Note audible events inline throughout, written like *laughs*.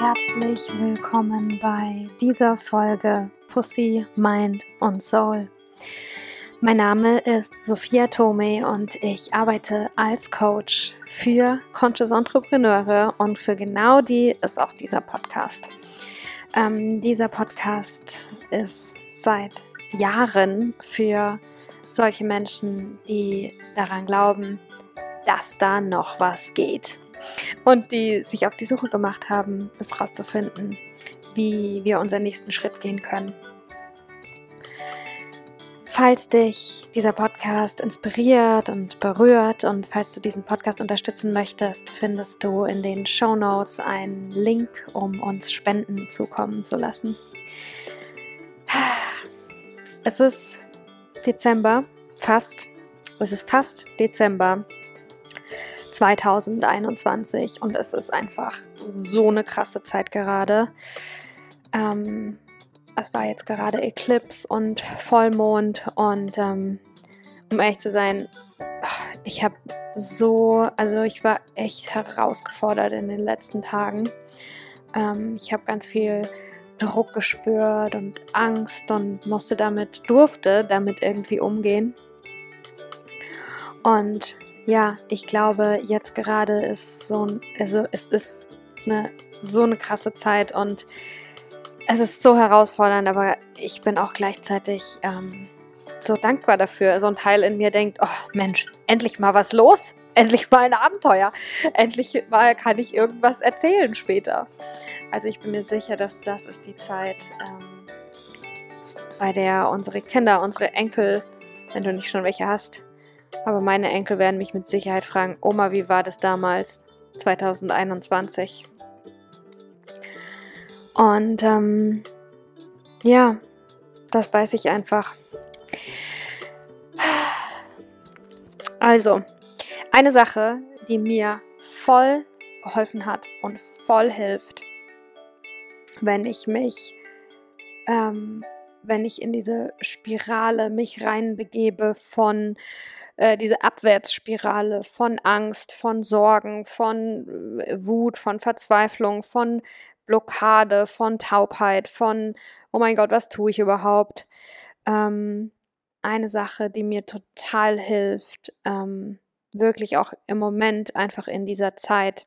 herzlich willkommen bei dieser Folge Pussy, Mind und Soul. Mein Name ist Sophia Tome und ich arbeite als Coach für Conscious Entrepreneure und für genau die ist auch dieser Podcast. Ähm, dieser Podcast ist seit Jahren für solche Menschen, die daran glauben, dass da noch was geht und die sich auf die Suche gemacht haben, es herauszufinden, wie wir unseren nächsten Schritt gehen können. Falls dich dieser Podcast inspiriert und berührt und falls du diesen Podcast unterstützen möchtest, findest du in den Show Notes einen Link, um uns Spenden zukommen zu lassen. Es ist Dezember, fast. Es ist fast Dezember 2021 und es ist einfach so eine krasse Zeit gerade. Ähm, es war jetzt gerade Eclipse und Vollmond und ähm, um ehrlich zu sein, ich habe so, also ich war echt herausgefordert in den letzten Tagen. Ähm, ich habe ganz viel Druck gespürt und Angst und musste damit, durfte damit irgendwie umgehen. Und ja, ich glaube, jetzt gerade ist so ein, also es ist eine, so eine krasse Zeit und es ist so herausfordernd, aber ich bin auch gleichzeitig ähm, so dankbar dafür. So ein Teil in mir denkt, oh Mensch, endlich mal was los, endlich mal ein Abenteuer, endlich mal kann ich irgendwas erzählen später. Also ich bin mir sicher, dass das ist die Zeit, ähm, bei der unsere Kinder, unsere Enkel, wenn du nicht schon welche hast, aber meine Enkel werden mich mit Sicherheit fragen, Oma, wie war das damals, 2021? Und ähm, ja, das weiß ich einfach. Also, eine Sache, die mir voll geholfen hat und voll hilft, wenn ich mich, ähm, wenn ich in diese Spirale mich reinbegebe von äh, diese Abwärtsspirale von Angst, von Sorgen, von äh, Wut, von Verzweiflung, von Blockade, von Taubheit, von, oh mein Gott, was tue ich überhaupt? Ähm, eine Sache, die mir total hilft, ähm, wirklich auch im Moment einfach in dieser Zeit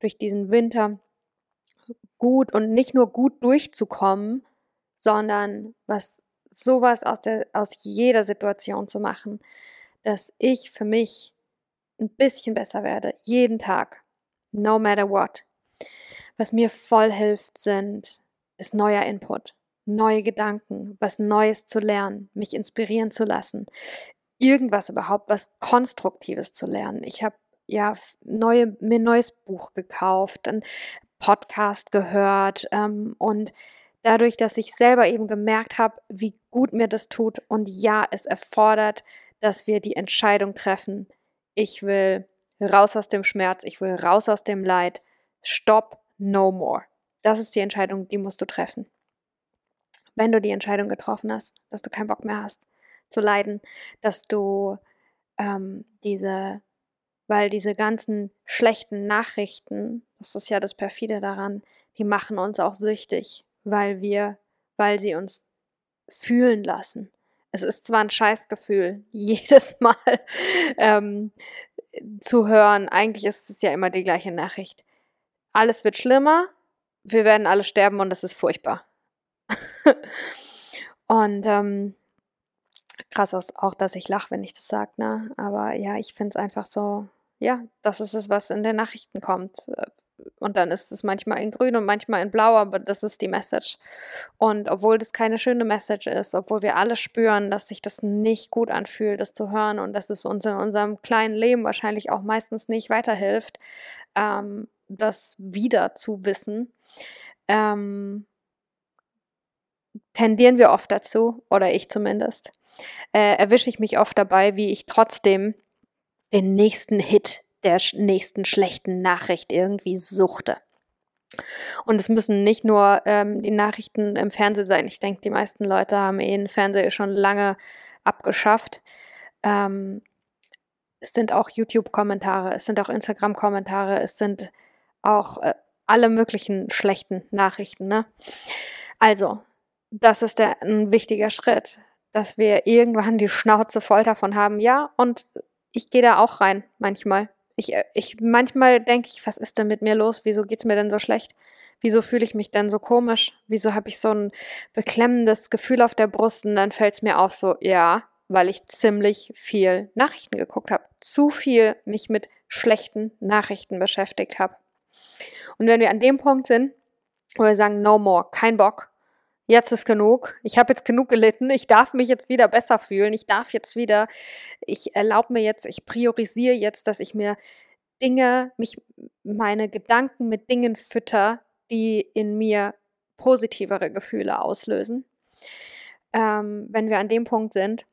durch diesen Winter gut und nicht nur gut durchzukommen, sondern was sowas aus der aus jeder Situation zu machen, dass ich für mich ein bisschen besser werde jeden Tag, no matter what. Was mir voll hilft, sind, ist neuer Input, neue Gedanken, was Neues zu lernen, mich inspirieren zu lassen, irgendwas überhaupt, was Konstruktives zu lernen. Ich habe ja neue, mir ein neues Buch gekauft, einen Podcast gehört ähm, und dadurch, dass ich selber eben gemerkt habe, wie gut mir das tut und ja, es erfordert, dass wir die Entscheidung treffen, ich will raus aus dem Schmerz, ich will raus aus dem Leid, stopp, no more. Das ist die Entscheidung, die musst du treffen. Wenn du die Entscheidung getroffen hast, dass du keinen Bock mehr hast zu leiden, dass du ähm, diese, weil diese ganzen schlechten Nachrichten, das ist ja das perfide daran, die machen uns auch süchtig, weil wir, weil sie uns fühlen lassen. Es ist zwar ein Scheißgefühl, *laughs* jedes Mal ähm, zu hören, eigentlich ist es ja immer die gleiche Nachricht alles wird schlimmer, wir werden alle sterben und das ist furchtbar. *laughs* und ähm, krass ist auch, dass ich lache, wenn ich das sage, ne? Aber ja, ich finde es einfach so, ja, das ist es, was in den Nachrichten kommt. Und dann ist es manchmal in grün und manchmal in blau, aber das ist die Message. Und obwohl das keine schöne Message ist, obwohl wir alle spüren, dass sich das nicht gut anfühlt, das zu hören und dass es uns in unserem kleinen Leben wahrscheinlich auch meistens nicht weiterhilft, ähm, das wieder zu wissen, ähm, tendieren wir oft dazu, oder ich zumindest, äh, erwische ich mich oft dabei, wie ich trotzdem den nächsten Hit der nächsten schlechten Nachricht irgendwie suchte. Und es müssen nicht nur ähm, die Nachrichten im Fernsehen sein. Ich denke, die meisten Leute haben eh den Fernseher schon lange abgeschafft. Ähm, es sind auch YouTube-Kommentare, es sind auch Instagram-Kommentare, es sind auch äh, alle möglichen schlechten Nachrichten. Ne? Also, das ist der, ein wichtiger Schritt, dass wir irgendwann die Schnauze voll davon haben. Ja, und ich gehe da auch rein manchmal. Ich, äh, ich, manchmal denke ich, was ist denn mit mir los? Wieso geht es mir denn so schlecht? Wieso fühle ich mich denn so komisch? Wieso habe ich so ein beklemmendes Gefühl auf der Brust? Und dann fällt es mir auf so, ja, weil ich ziemlich viel Nachrichten geguckt habe. Zu viel mich mit schlechten Nachrichten beschäftigt habe. Und wenn wir an dem Punkt sind, wo wir sagen, no more, kein Bock, jetzt ist genug, ich habe jetzt genug gelitten, ich darf mich jetzt wieder besser fühlen, ich darf jetzt wieder, ich erlaube mir jetzt, ich priorisiere jetzt, dass ich mir Dinge, mich, meine Gedanken mit Dingen fütter, die in mir positivere Gefühle auslösen. Ähm, wenn wir an dem Punkt sind,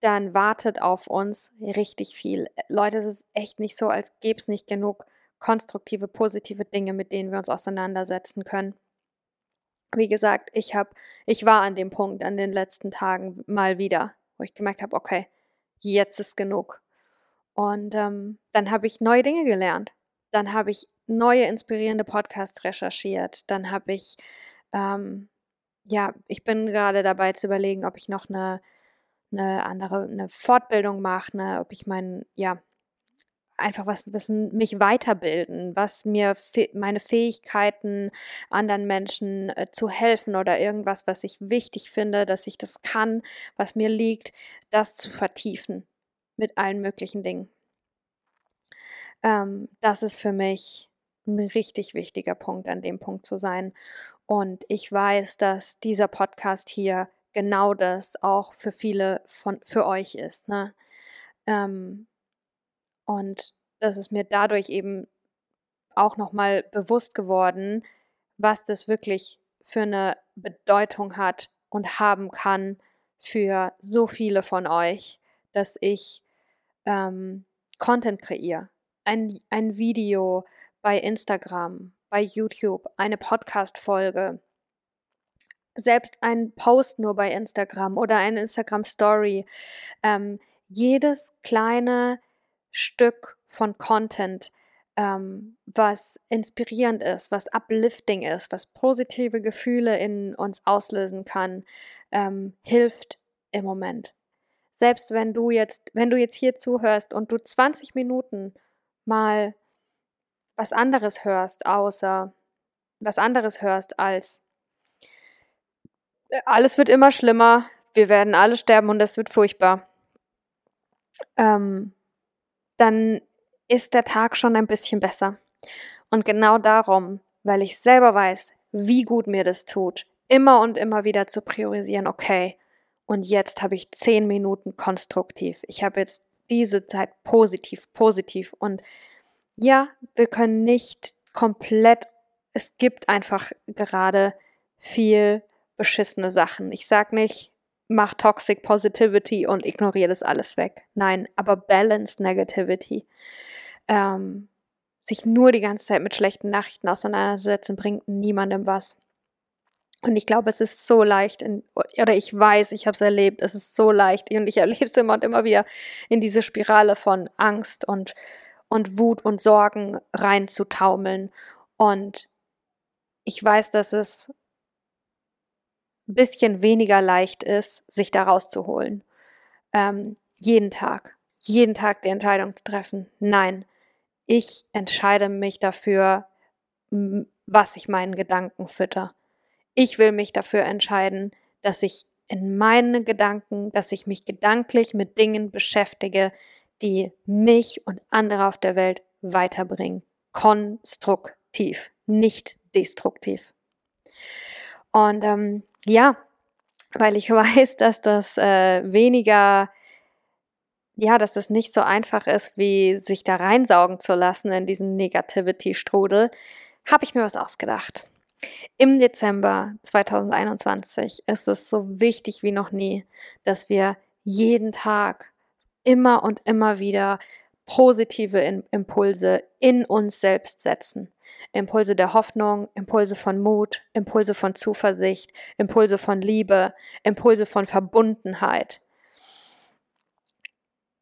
dann wartet auf uns richtig viel. Leute, es ist echt nicht so, als gäbe es nicht genug konstruktive, positive Dinge, mit denen wir uns auseinandersetzen können. Wie gesagt, ich habe, ich war an dem Punkt an den letzten Tagen mal wieder, wo ich gemerkt habe, okay, jetzt ist genug. Und ähm, dann habe ich neue Dinge gelernt. Dann habe ich neue inspirierende Podcasts recherchiert. Dann habe ich, ähm, ja, ich bin gerade dabei zu überlegen, ob ich noch eine, eine andere, eine Fortbildung mache, ne, ob ich meinen, ja, einfach was, was mich weiterbilden, was mir meine Fähigkeiten anderen Menschen äh, zu helfen oder irgendwas, was ich wichtig finde, dass ich das kann, was mir liegt, das zu vertiefen mit allen möglichen Dingen. Ähm, das ist für mich ein richtig wichtiger Punkt, an dem Punkt zu sein. Und ich weiß, dass dieser Podcast hier genau das auch für viele von für euch ist. Ne? Ähm, und das ist mir dadurch eben auch nochmal bewusst geworden, was das wirklich für eine Bedeutung hat und haben kann für so viele von euch, dass ich ähm, Content kreiere. Ein, ein Video bei Instagram, bei YouTube, eine Podcast-Folge, selbst ein Post nur bei Instagram oder eine Instagram-Story. Ähm, jedes kleine Stück von Content, ähm, was inspirierend ist, was uplifting ist, was positive Gefühle in uns auslösen kann, ähm, hilft im Moment. Selbst wenn du jetzt, wenn du jetzt hier zuhörst und du 20 Minuten mal was anderes hörst, außer was anderes hörst als äh, alles wird immer schlimmer, wir werden alle sterben und das wird furchtbar. Ähm, dann ist der Tag schon ein bisschen besser. Und genau darum, weil ich selber weiß, wie gut mir das tut, immer und immer wieder zu priorisieren, okay, und jetzt habe ich zehn Minuten konstruktiv. Ich habe jetzt diese Zeit positiv, positiv. Und ja, wir können nicht komplett, es gibt einfach gerade viel beschissene Sachen. Ich sage nicht, mach Toxic Positivity und ignoriere das alles weg. Nein, aber Balanced Negativity. Ähm, sich nur die ganze Zeit mit schlechten Nachrichten auseinanderzusetzen, bringt niemandem was. Und ich glaube, es ist so leicht, in, oder ich weiß, ich habe es erlebt, es ist so leicht und ich erlebe es immer und immer wieder in diese Spirale von Angst und, und Wut und Sorgen reinzutaumeln. Und ich weiß, dass es ein bisschen weniger leicht ist, sich da rauszuholen. Ähm, jeden Tag, jeden Tag die Entscheidung zu treffen. Nein, ich entscheide mich dafür, was ich meinen Gedanken fütter. Ich will mich dafür entscheiden, dass ich in meinen Gedanken, dass ich mich gedanklich mit Dingen beschäftige, die mich und andere auf der Welt weiterbringen. Konstruktiv, nicht destruktiv. Und ähm, ja, weil ich *laughs* weiß, dass das äh, weniger, ja, dass das nicht so einfach ist, wie sich da reinsaugen zu lassen in diesen Negativity-Strudel, habe ich mir was ausgedacht. Im Dezember 2021 ist es so wichtig wie noch nie, dass wir jeden Tag immer und immer wieder positive Impulse in uns selbst setzen. Impulse der Hoffnung, Impulse von Mut, Impulse von Zuversicht, Impulse von Liebe, Impulse von Verbundenheit.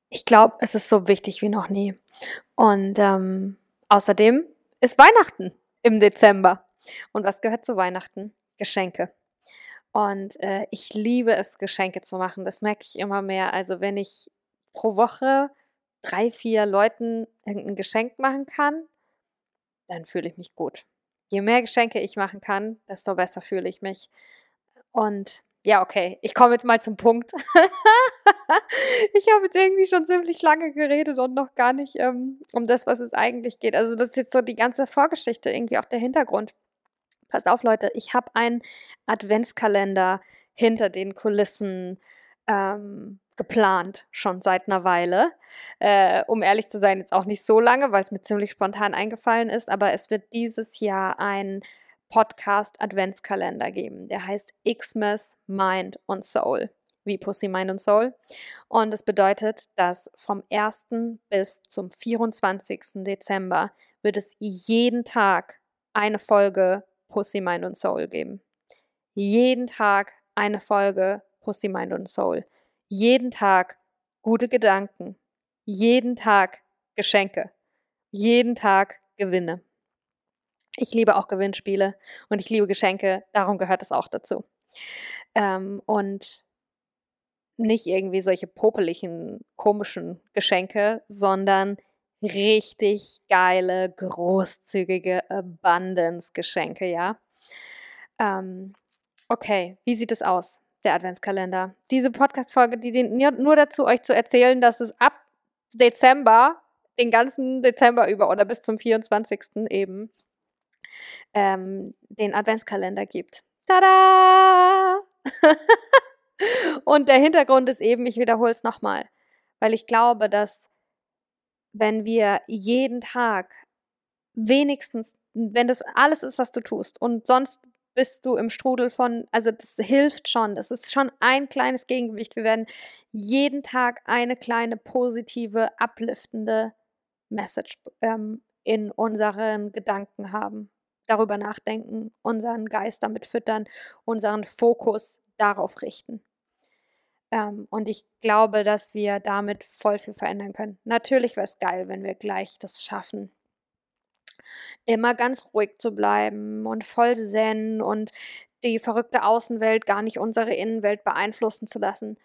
Ich glaube, es ist so wichtig wie noch nie. Und ähm, außerdem ist Weihnachten im Dezember. Und was gehört zu Weihnachten? Geschenke. Und äh, ich liebe es, Geschenke zu machen. Das merke ich immer mehr. Also wenn ich pro Woche drei, vier Leuten irgendein Geschenk machen kann, dann fühle ich mich gut. Je mehr Geschenke ich machen kann, desto besser fühle ich mich. Und ja, okay, ich komme jetzt mal zum Punkt. *laughs* ich habe jetzt irgendwie schon ziemlich lange geredet und noch gar nicht ähm, um das, was es eigentlich geht. Also das ist jetzt so die ganze Vorgeschichte, irgendwie auch der Hintergrund. Passt auf, Leute, ich habe einen Adventskalender hinter den Kulissen ähm, geplant, schon seit einer Weile. Äh, um ehrlich zu sein, jetzt auch nicht so lange, weil es mir ziemlich spontan eingefallen ist, aber es wird dieses Jahr ein Podcast Adventskalender geben. Der heißt Xmas Mind und Soul, wie Pussy Mind und Soul. Und das bedeutet, dass vom 1. bis zum 24. Dezember wird es jeden Tag eine Folge Pussy Mind und Soul geben. Jeden Tag eine Folge Pussy Mind und Soul. Jeden Tag gute Gedanken. Jeden Tag Geschenke. Jeden Tag Gewinne. Ich liebe auch Gewinnspiele und ich liebe Geschenke, darum gehört es auch dazu. Ähm, und nicht irgendwie solche popeligen, komischen Geschenke, sondern richtig geile, großzügige Abundance-Geschenke, ja. Ähm, okay, wie sieht es aus, der Adventskalender? Diese Podcast-Folge, die dient nur dazu, euch zu erzählen, dass es ab Dezember, den ganzen Dezember über oder bis zum 24. eben, ähm, den Adventskalender gibt. Tada! *laughs* Und der Hintergrund ist eben, ich wiederhole es nochmal, weil ich glaube, dass wenn wir jeden Tag wenigstens, wenn das alles ist, was du tust und sonst bist du im Strudel von, also das hilft schon, das ist schon ein kleines Gegengewicht. Wir werden jeden Tag eine kleine positive, upliftende Message ähm, in unseren Gedanken haben darüber nachdenken, unseren Geist damit füttern, unseren Fokus darauf richten. Ähm, und ich glaube, dass wir damit voll viel verändern können. Natürlich wäre es geil, wenn wir gleich das schaffen, immer ganz ruhig zu bleiben und voll zen und die verrückte Außenwelt gar nicht unsere Innenwelt beeinflussen zu lassen.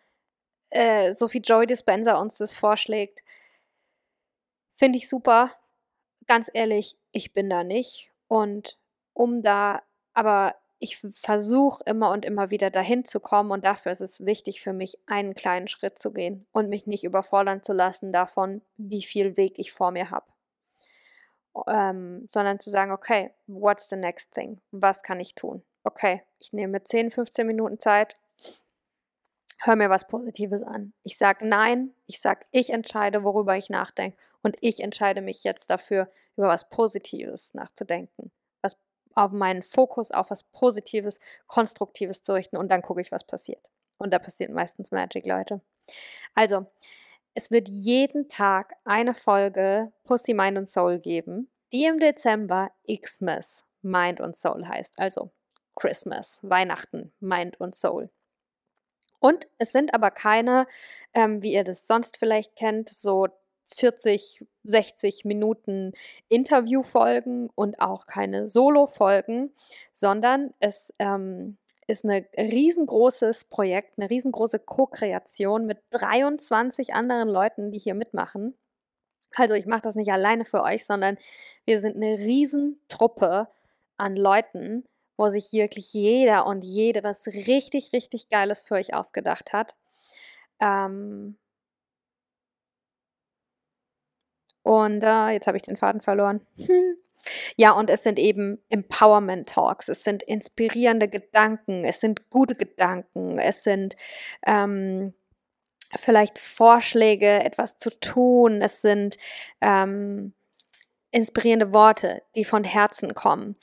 Äh, so wie Joy Dispenser uns das vorschlägt, finde ich super. Ganz ehrlich, ich bin da nicht und um da, aber ich versuche immer und immer wieder dahin zu kommen und dafür ist es wichtig für mich, einen kleinen Schritt zu gehen und mich nicht überfordern zu lassen davon, wie viel Weg ich vor mir habe. Ähm, sondern zu sagen, okay, what's the next thing? Was kann ich tun? Okay, ich nehme 10, 15 Minuten Zeit, hör mir was Positives an. Ich sage nein, ich sage, ich entscheide, worüber ich nachdenke und ich entscheide mich jetzt dafür, über was Positives nachzudenken, auf meinen Fokus auf was Positives, Konstruktives zu richten und dann gucke ich, was passiert. Und da passiert meistens Magic, Leute. Also, es wird jeden Tag eine Folge Pussy, Mind und Soul geben, die im Dezember Xmas Mind und Soul heißt. Also Christmas, Weihnachten, Mind und Soul. Und es sind aber keine, ähm, wie ihr das sonst vielleicht kennt, so 40, 60 Minuten Interviewfolgen und auch keine Solo-Folgen, sondern es ähm, ist ein riesengroßes Projekt, eine riesengroße Co-Kreation mit 23 anderen Leuten, die hier mitmachen. Also ich mache das nicht alleine für euch, sondern wir sind eine Riesentruppe an Leuten, wo sich wirklich jeder und jede was richtig, richtig Geiles für euch ausgedacht hat. Ähm, Und äh, jetzt habe ich den Faden verloren. *laughs* Ja, und es sind eben Empowerment Talks, es sind inspirierende Gedanken, es sind gute Gedanken, es sind ähm, vielleicht Vorschläge, etwas zu tun, es sind ähm, inspirierende Worte, die von Herzen kommen.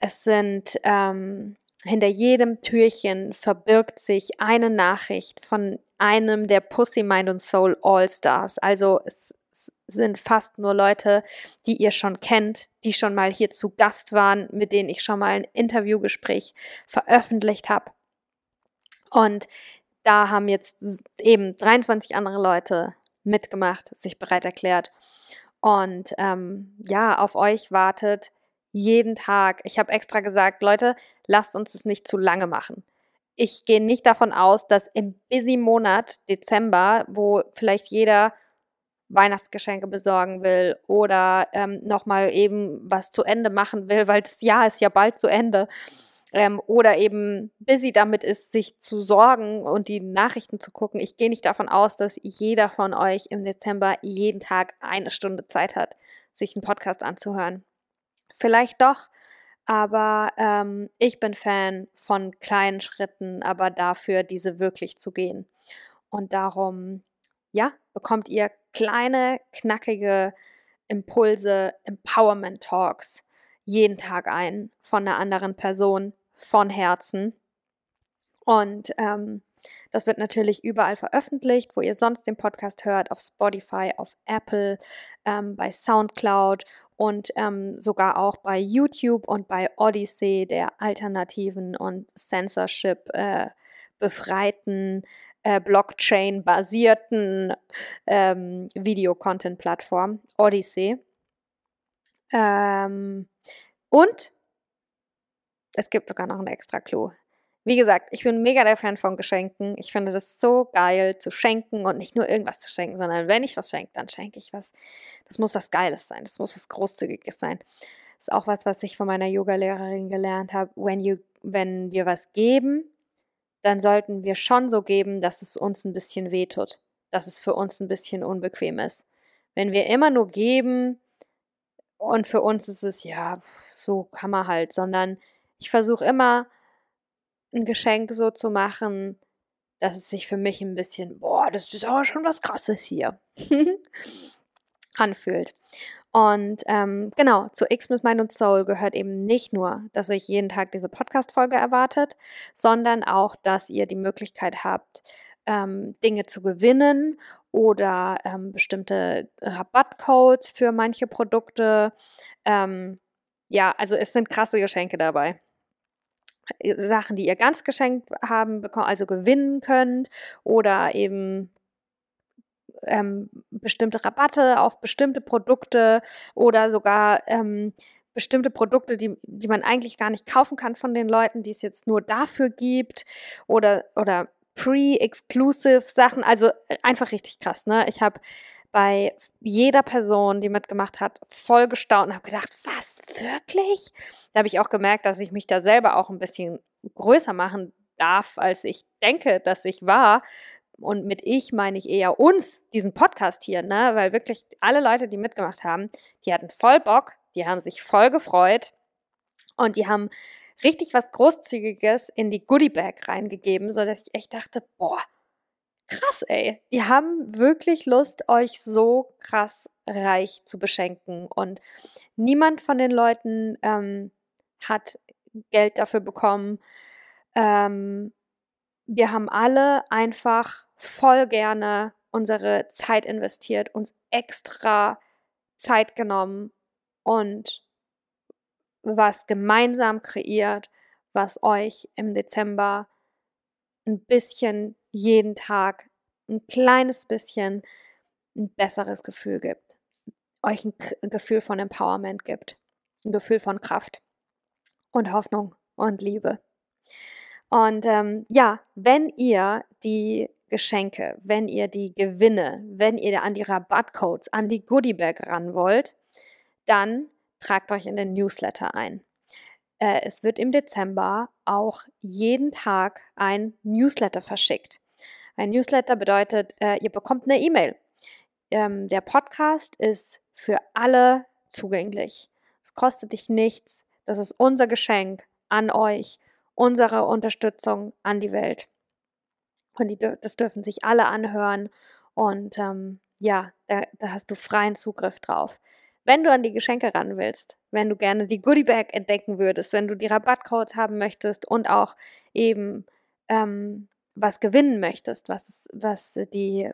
Es sind ähm, hinter jedem Türchen verbirgt sich eine Nachricht von einem der Pussy Mind und Soul All Stars. Also es sind fast nur Leute, die ihr schon kennt, die schon mal hier zu Gast waren, mit denen ich schon mal ein Interviewgespräch veröffentlicht habe. Und da haben jetzt eben 23 andere Leute mitgemacht, sich bereit erklärt. Und ähm, ja, auf euch wartet jeden Tag. Ich habe extra gesagt, Leute, lasst uns es nicht zu lange machen. Ich gehe nicht davon aus, dass im busy Monat Dezember, wo vielleicht jeder Weihnachtsgeschenke besorgen will oder ähm, nochmal eben was zu Ende machen will, weil das Jahr ist ja bald zu Ende. Ähm, oder eben busy damit ist, sich zu sorgen und die Nachrichten zu gucken. Ich gehe nicht davon aus, dass jeder von euch im Dezember jeden Tag eine Stunde Zeit hat, sich einen Podcast anzuhören. Vielleicht doch, aber ähm, ich bin Fan von kleinen Schritten, aber dafür diese wirklich zu gehen. Und darum, ja, bekommt ihr kleine, knackige Impulse, Empowerment Talks jeden Tag ein von einer anderen Person, von Herzen. Und ähm, das wird natürlich überall veröffentlicht, wo ihr sonst den Podcast hört, auf Spotify, auf Apple, ähm, bei SoundCloud und ähm, sogar auch bei YouTube und bei Odyssey, der alternativen und censorship äh, befreiten äh, Blockchain-basierten ähm, Video-Content-Plattform, Odyssey. Ähm, und es gibt sogar noch einen extra Clou. Wie gesagt, ich bin mega der Fan von Geschenken. Ich finde das so geil zu schenken und nicht nur irgendwas zu schenken, sondern wenn ich was schenke, dann schenke ich was. Das muss was Geiles sein. Das muss was Großzügiges sein. Das ist auch was, was ich von meiner Yoga-Lehrerin gelernt habe. When you, wenn wir was geben, dann sollten wir schon so geben, dass es uns ein bisschen wehtut, dass es für uns ein bisschen unbequem ist. Wenn wir immer nur geben und für uns ist es, ja, so kann man halt, sondern ich versuche immer ein Geschenk so zu machen, dass es sich für mich ein bisschen, boah, das ist aber schon was Krasses hier, *laughs* anfühlt. Und ähm, genau, zu Xmas Mind und Soul gehört eben nicht nur, dass euch jeden Tag diese Podcast-Folge erwartet, sondern auch, dass ihr die Möglichkeit habt, ähm, Dinge zu gewinnen oder ähm, bestimmte Rabattcodes für manche Produkte. Ähm, ja, also es sind krasse Geschenke dabei. Sachen, die ihr ganz geschenkt haben, also gewinnen könnt oder eben ähm, bestimmte Rabatte auf bestimmte Produkte oder sogar ähm, bestimmte Produkte, die, die man eigentlich gar nicht kaufen kann von den Leuten, die es jetzt nur dafür gibt oder, oder pre-exclusive Sachen. Also äh, einfach richtig krass, ne? Ich habe bei jeder Person, die mitgemacht hat, voll gestaunt und habe gedacht, was, wirklich? Da habe ich auch gemerkt, dass ich mich da selber auch ein bisschen größer machen darf, als ich denke, dass ich war, und mit ich meine ich eher uns, diesen Podcast hier, ne? Weil wirklich alle Leute, die mitgemacht haben, die hatten voll Bock, die haben sich voll gefreut und die haben richtig was Großzügiges in die Goodie Bag reingegeben, sodass ich echt dachte, boah, krass, ey. Die haben wirklich Lust, euch so krass reich zu beschenken. Und niemand von den Leuten ähm, hat Geld dafür bekommen. Ähm, wir haben alle einfach voll gerne unsere Zeit investiert, uns extra Zeit genommen und was gemeinsam kreiert, was euch im Dezember ein bisschen jeden Tag, ein kleines bisschen ein besseres Gefühl gibt, euch ein Gefühl von Empowerment gibt, ein Gefühl von Kraft und Hoffnung und Liebe. Und ähm, ja, wenn ihr die Geschenke, wenn ihr die Gewinne, wenn ihr an die Rabattcodes, an die Goodiebag ran wollt, dann tragt euch in den Newsletter ein. Äh, es wird im Dezember auch jeden Tag ein Newsletter verschickt. Ein Newsletter bedeutet, äh, ihr bekommt eine E-Mail. Ähm, der Podcast ist für alle zugänglich. Es kostet dich nichts. Das ist unser Geschenk an euch unsere Unterstützung an die Welt. Und die, das dürfen sich alle anhören. Und ähm, ja, da, da hast du freien Zugriff drauf. Wenn du an die Geschenke ran willst, wenn du gerne die Goodie Bag entdecken würdest, wenn du die Rabattcodes haben möchtest und auch eben ähm, was gewinnen möchtest, was, was die,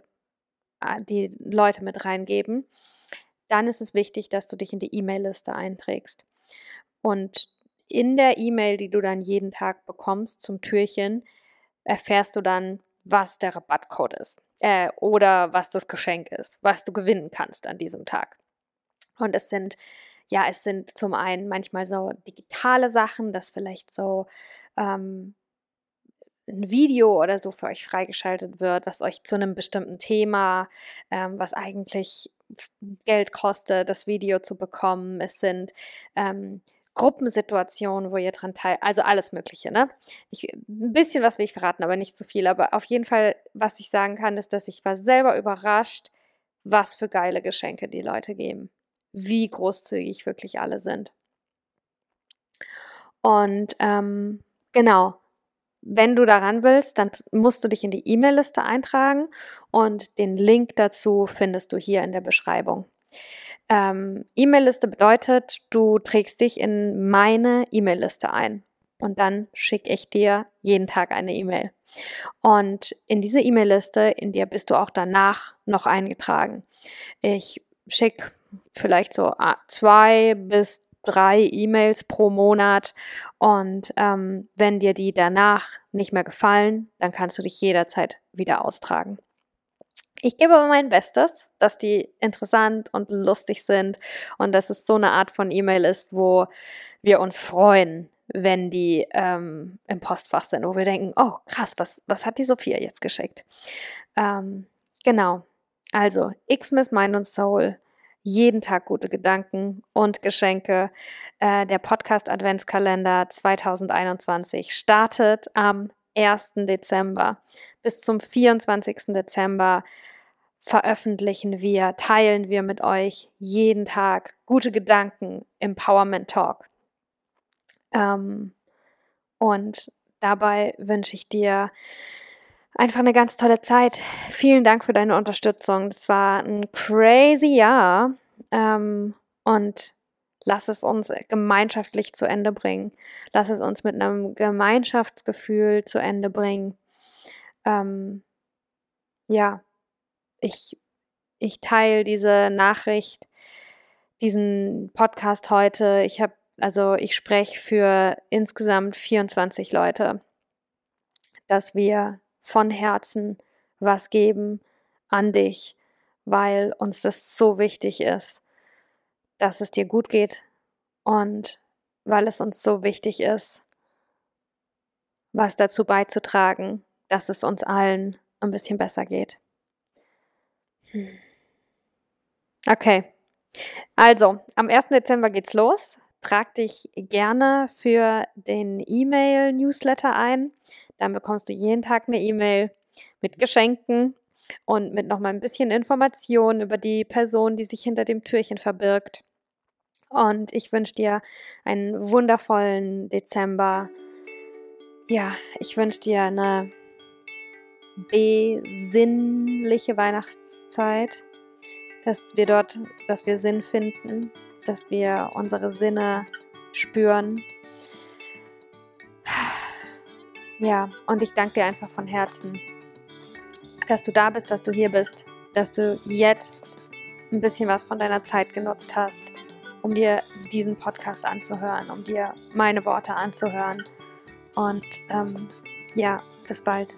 äh, die Leute mit reingeben, dann ist es wichtig, dass du dich in die E-Mail-Liste einträgst. Und in der E-Mail, die du dann jeden Tag bekommst zum Türchen, erfährst du dann, was der Rabattcode ist äh, oder was das Geschenk ist, was du gewinnen kannst an diesem Tag. Und es sind, ja, es sind zum einen manchmal so digitale Sachen, dass vielleicht so ähm, ein Video oder so für euch freigeschaltet wird, was euch zu einem bestimmten Thema, ähm, was eigentlich Geld kostet, das Video zu bekommen. Es sind ähm, Gruppensituationen, wo ihr dran teil, also alles Mögliche, ne? Ich, ein bisschen was will ich verraten, aber nicht zu viel. Aber auf jeden Fall, was ich sagen kann, ist, dass ich war selber überrascht, was für geile Geschenke die Leute geben. Wie großzügig wirklich alle sind. Und ähm, genau, wenn du daran willst, dann musst du dich in die E-Mail-Liste eintragen und den Link dazu findest du hier in der Beschreibung. Ähm, E-Mail-Liste bedeutet, du trägst dich in meine E-Mail-Liste ein und dann schicke ich dir jeden Tag eine E-Mail. Und in diese E-Mail-Liste, in der bist du auch danach noch eingetragen. Ich schicke vielleicht so ah, zwei bis drei E-Mails pro Monat und ähm, wenn dir die danach nicht mehr gefallen, dann kannst du dich jederzeit wieder austragen. Ich gebe aber mein Bestes, dass die interessant und lustig sind und dass es so eine Art von E-Mail ist, wo wir uns freuen, wenn die ähm, im Postfach sind, wo wir denken, oh krass, was, was hat die Sophia jetzt geschickt? Ähm, genau. Also, Xmas Mind und Soul, jeden Tag gute Gedanken und Geschenke. Äh, der Podcast Adventskalender 2021 startet am 1. Dezember bis zum 24. Dezember veröffentlichen wir, teilen wir mit euch jeden Tag gute Gedanken, Empowerment Talk. Ähm, und dabei wünsche ich dir einfach eine ganz tolle Zeit. Vielen Dank für deine Unterstützung. Das war ein crazy Jahr. Ähm, und lass es uns gemeinschaftlich zu Ende bringen. Lass es uns mit einem Gemeinschaftsgefühl zu Ende bringen. Ähm, ja, ich, ich teile diese Nachricht, diesen Podcast heute. Ich habe, also ich spreche für insgesamt 24 Leute, dass wir von Herzen was geben an dich, weil uns das so wichtig ist, dass es dir gut geht und weil es uns so wichtig ist, was dazu beizutragen, dass es uns allen ein bisschen besser geht. Hm. Okay. Also, am 1. Dezember geht's los. Trag dich gerne für den E-Mail-Newsletter ein. Dann bekommst du jeden Tag eine E-Mail mit Geschenken und mit nochmal ein bisschen Informationen über die Person, die sich hinter dem Türchen verbirgt. Und ich wünsche dir einen wundervollen Dezember. Ja, ich wünsche dir eine besinnliche Weihnachtszeit, dass wir dort, dass wir Sinn finden, dass wir unsere Sinne spüren. Ja, und ich danke dir einfach von Herzen, dass du da bist, dass du hier bist, dass du jetzt ein bisschen was von deiner Zeit genutzt hast, um dir diesen Podcast anzuhören, um dir meine Worte anzuhören. Und ähm, ja, bis bald.